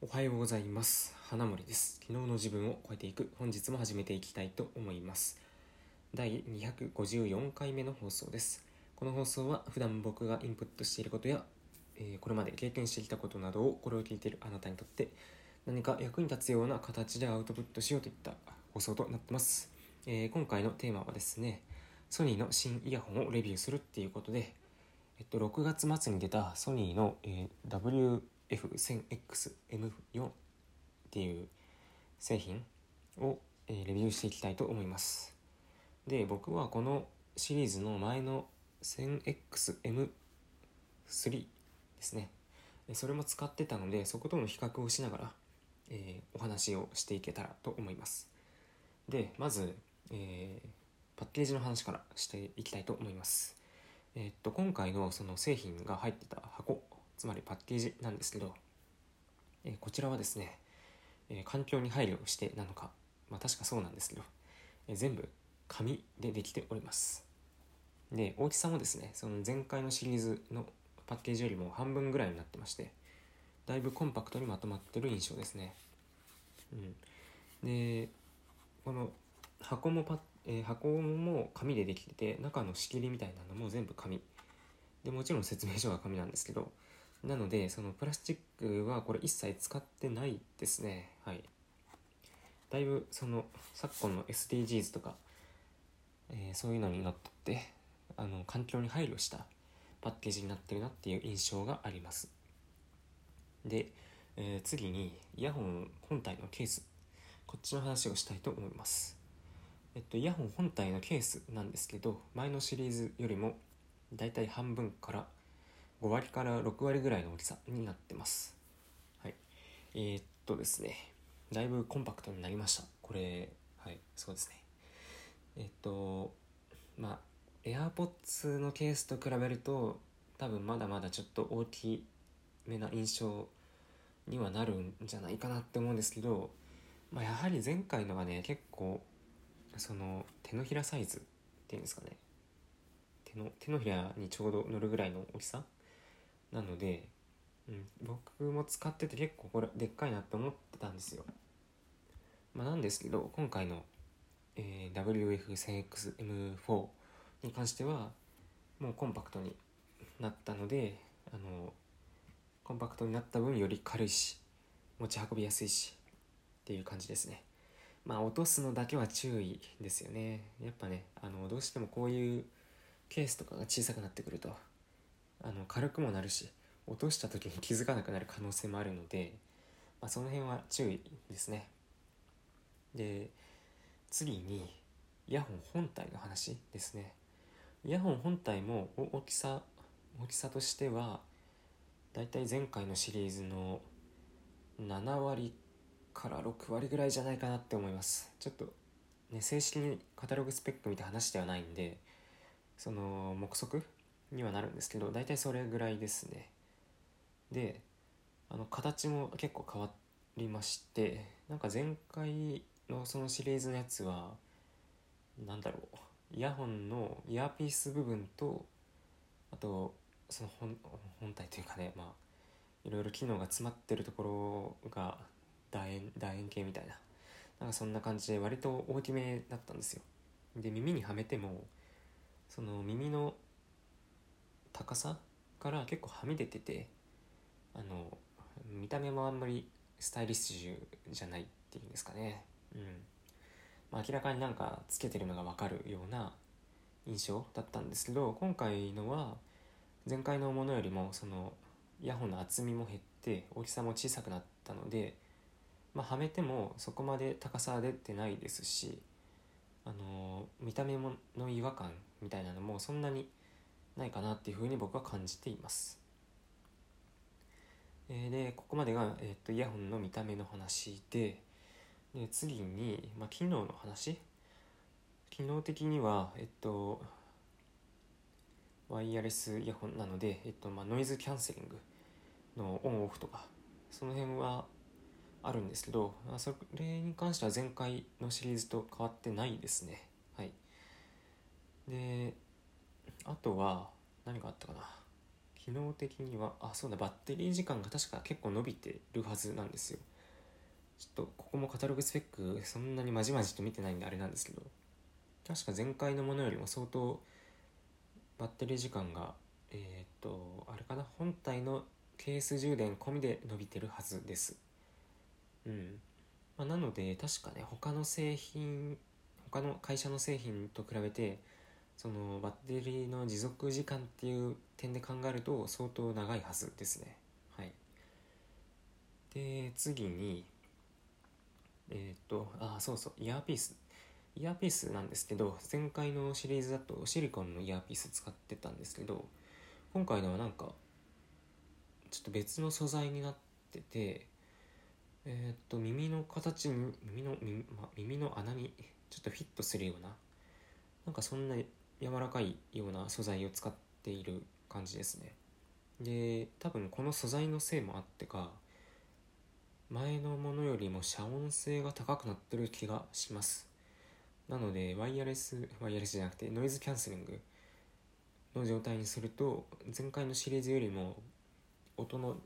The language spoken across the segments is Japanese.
おはようございます。花森です。昨日の自分を超えていく。本日も始めていきたいと思います。第254回目の放送です。この放送は普段僕がインプットしていることや、えーこれまで経験してきたことなどをこれを聞いているあなたにとって何か役に立つような形でアウトプットしようといった放送となってます、えー今回のテーマはですねソニーの新イヤホンをレビューするっていうことでえっと、6月末に出たソニーの、えー F1000XM4 っていう製品を、えレビューしていきたいと思います。で僕はこのシリーズの前の 1000XM3 ですね。それも使ってたのでそことの比較をしながら、えーお話をしていけたらと思います。でまず、えーパッケージの話からしていきたいと思います。えーっと今回のその製品が入ってた箱つまりパッケージなんですけど、えこちらはですね、え環境に配慮してなのかまあ確かそうなんですけど、え全部紙でできております。で大きさもですねその前回のシリーズのパッケージよりも半分ぐらいになってましてだいぶコンパクトにまとまってる印象ですね。うん。でこの箱もパ、えー箱も紙でできてて中の仕切りみたいなのも全部紙。でもちろん説明書は紙なんですけどなのでそのプラスチックはこれ一切使ってないですね。はい。だいぶその昨今の SDGs とか、えーそういうのにのっとってあの環境に配慮したパッケージになってるなっていう印象があります。で、えー次にイヤホン本体のケース。こっちの話をしたいと思います。えっとイヤホン本体のケースなんですけど前のシリーズよりもだいたい半分から5割から6割ぐらいの大きさになってます。はい。えーっとですね。だいぶコンパクトになりました。これはいそうですね。えっとまあ AirPods のケースと比べると多分まだまだちょっと大きめな印象にはなるんじゃないかなって思うんですけど、まあ、やはり前回のはね結構その手のひらサイズっていうんですかね。手の手のひらにちょうど乗るぐらいの大きさなので、うん、僕も使ってて結構これでっかいなって思ってたんですよ、まあ、なんですけど今回の、えー WF1000XM4 に関してはもうコンパクトになったのであのコンパクトになった分より軽いし持ち運びやすいしっていう感じですね。まあ落とすのだけは注意ですよね。やっぱねあのどうしてもこういうケースとかが小さくなってくるとあの軽くもなるし落とした時に気づかなくなる可能性もあるので、まあ、その辺は注意ですね。で次にイヤホン本体の話ですね。イヤホン本体も大きさ大きさとしてはだいたい前回のシリーズの7割から6割ぐらいじゃないかなって思います。ちょっとね正式にカタログスペック見た話ではないんでその目測にはなるんですけど大体それぐらいですね。であの形も結構変わりましてなんか前回のそのシリーズのやつはなんだろうイヤホンのイヤーピース部分とあとその本本体というかねまあいろいろ機能が詰まってるところが楕円楕円形みたいななんかそんな感じで割と大きめだったんですよ。で耳にはめてもその耳の高さから結構はみ出ててあの見た目もあんまりスタイリッシュじゃないっていうんですかね。うん、まあ、明らかになんかつけてるのが分かるような印象だったんですけど今回のは前回のものよりもそのイヤホンの厚みも減って大きさも小さくなったので、まあ、はめてもそこまで高さは出てないですしあの見た目もの違和感みたいなのもそんなにないかなっていうふうに僕は感じています。えでここまでが、えー、とイヤホンの見た目の話でで次に、まあ、機能の話。機能的にはえっとワイヤレスイヤホンなので、えっとまあ、ノイズキャンセリングのオンオフとかその辺はあるんですけどまあそれに関しては前回のシリーズと変わってないですね。はい。であとは何があったかな。機能的にはあそうだバッテリー時間が確か結構伸びてるはずなんですよ。ちょっとここもカタログスペックそんなにまじまじと見てないんであれなんですけど。確か前回のものよりも相当バッテリー時間がえー、っとあれかな。本体のケース充電込みで伸びてるはずです。うん。まあ、なので確かね他の製品他の会社の製品と比べてそのバッテリーの持続時間っていう点で考えると相当長いはずですね。はい。で次にえっ、とあそうそうイヤーピース。イヤーピースなんですけど前回のシリーズだとシリコンのイヤーピース使ってたんですけど今回のはなんかちょっと別の素材になっててえー、っと耳の形に耳の耳,、ま耳の穴にちょっとフィットするようななんかそんな柔らかいような素材を使っている感じですね。で多分この素材のせいもあってか前のものよりも遮音性が高くなってる気がします。なのでワイヤレスワイヤレスじゃなくてノイズキャンセリングの状態にすると前回のシリーズよりも音の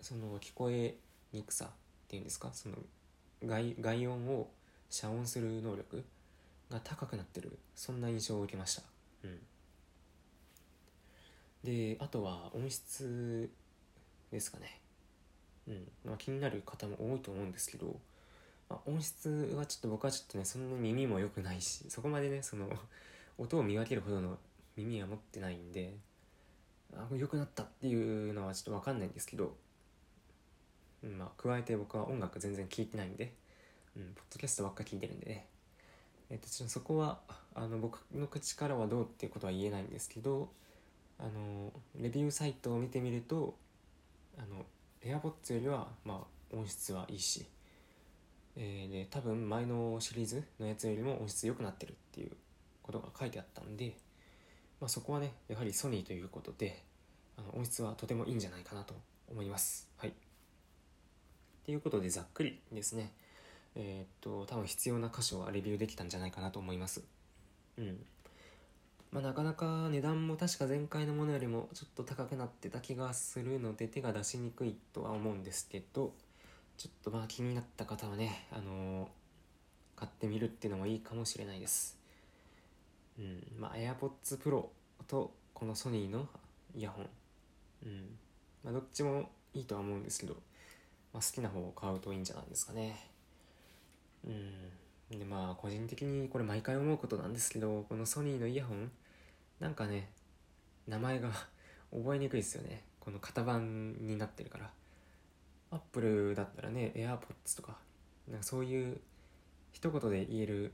その聞こえにくさっていうんですかその外外音を遮音する能力が高くなってるそんな印象を受けました。うん。であとは音質ですかね。うん。まあ、気になる方も多いと思うんですけど、まあ、音質はちょっと僕はちょっとねそんなに耳も良くないしそこまでねその 音を見分けるほどの耳は持ってないんであ良くなったっていうのはちょっと分かんないんですけど、うんまあ、加えて僕は音楽全然聴いてないんで、うん、ポッドキャストばっか聴いてるんでね。えっと、そこはあの僕の口からはどうっていうことは言えないんですけどあのレビューサイトを見てみるとあの AirPods よりは、まあ、音質はいいし、えー、で多分前のシリーズのやつよりも音質良くなってるっていうことが書いてあったんで、まあ、そこはねやはりソニーということであの音質はとてもいいんじゃないかなと思います。はい。っていうことでざっくりですね。えー、っと多分必要な箇所はレビューできたんじゃないかなと思います。うん。まあ、なかなか値段も確か前回のものよりもちょっと高くなってた気がするので手が出しにくいとは思うんですけどちょっとまあ気になった方はね、あのー、買ってみるっていうのもいいかもしれないです。うん。まあ AirPods Pro とこのソニーのイヤホン。うん。まあどっちもいいとは思うんですけど、まあ、好きな方を買うといいんじゃないですかね。うん。でまあ個人的にこれ毎回思うことなんですけどこのソニーのイヤホンなんかね名前が 覚えにくいですよね。この型番になってるから。アップルだったらね AirPods とかなんかそういう一言で言える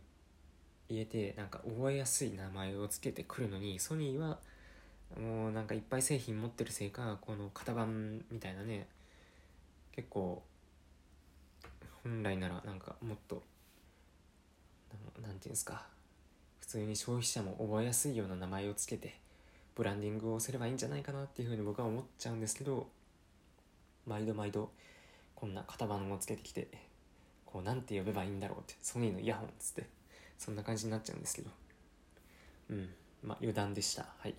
言えてなんか覚えやすい名前を付けてくるのにソニーはもうなんかいっぱい製品持ってるせいかこの型番みたいなね結構本来ならなんかもっと何て言うんですか。普通に消費者も覚えやすいような名前を付けてブランディングをすればいいんじゃないかなっていうふうに僕は思っちゃうんですけど毎度毎度こんな型番をつけてきてこうなんて呼べばいいんだろうってソニーのイヤホンっつってそんな感じになっちゃうんですけど。うん。まあ余談でした。はい。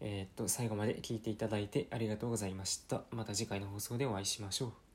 えー、っと最後まで聞いていただいてありがとうございました。また次回の放送でお会いしましょう。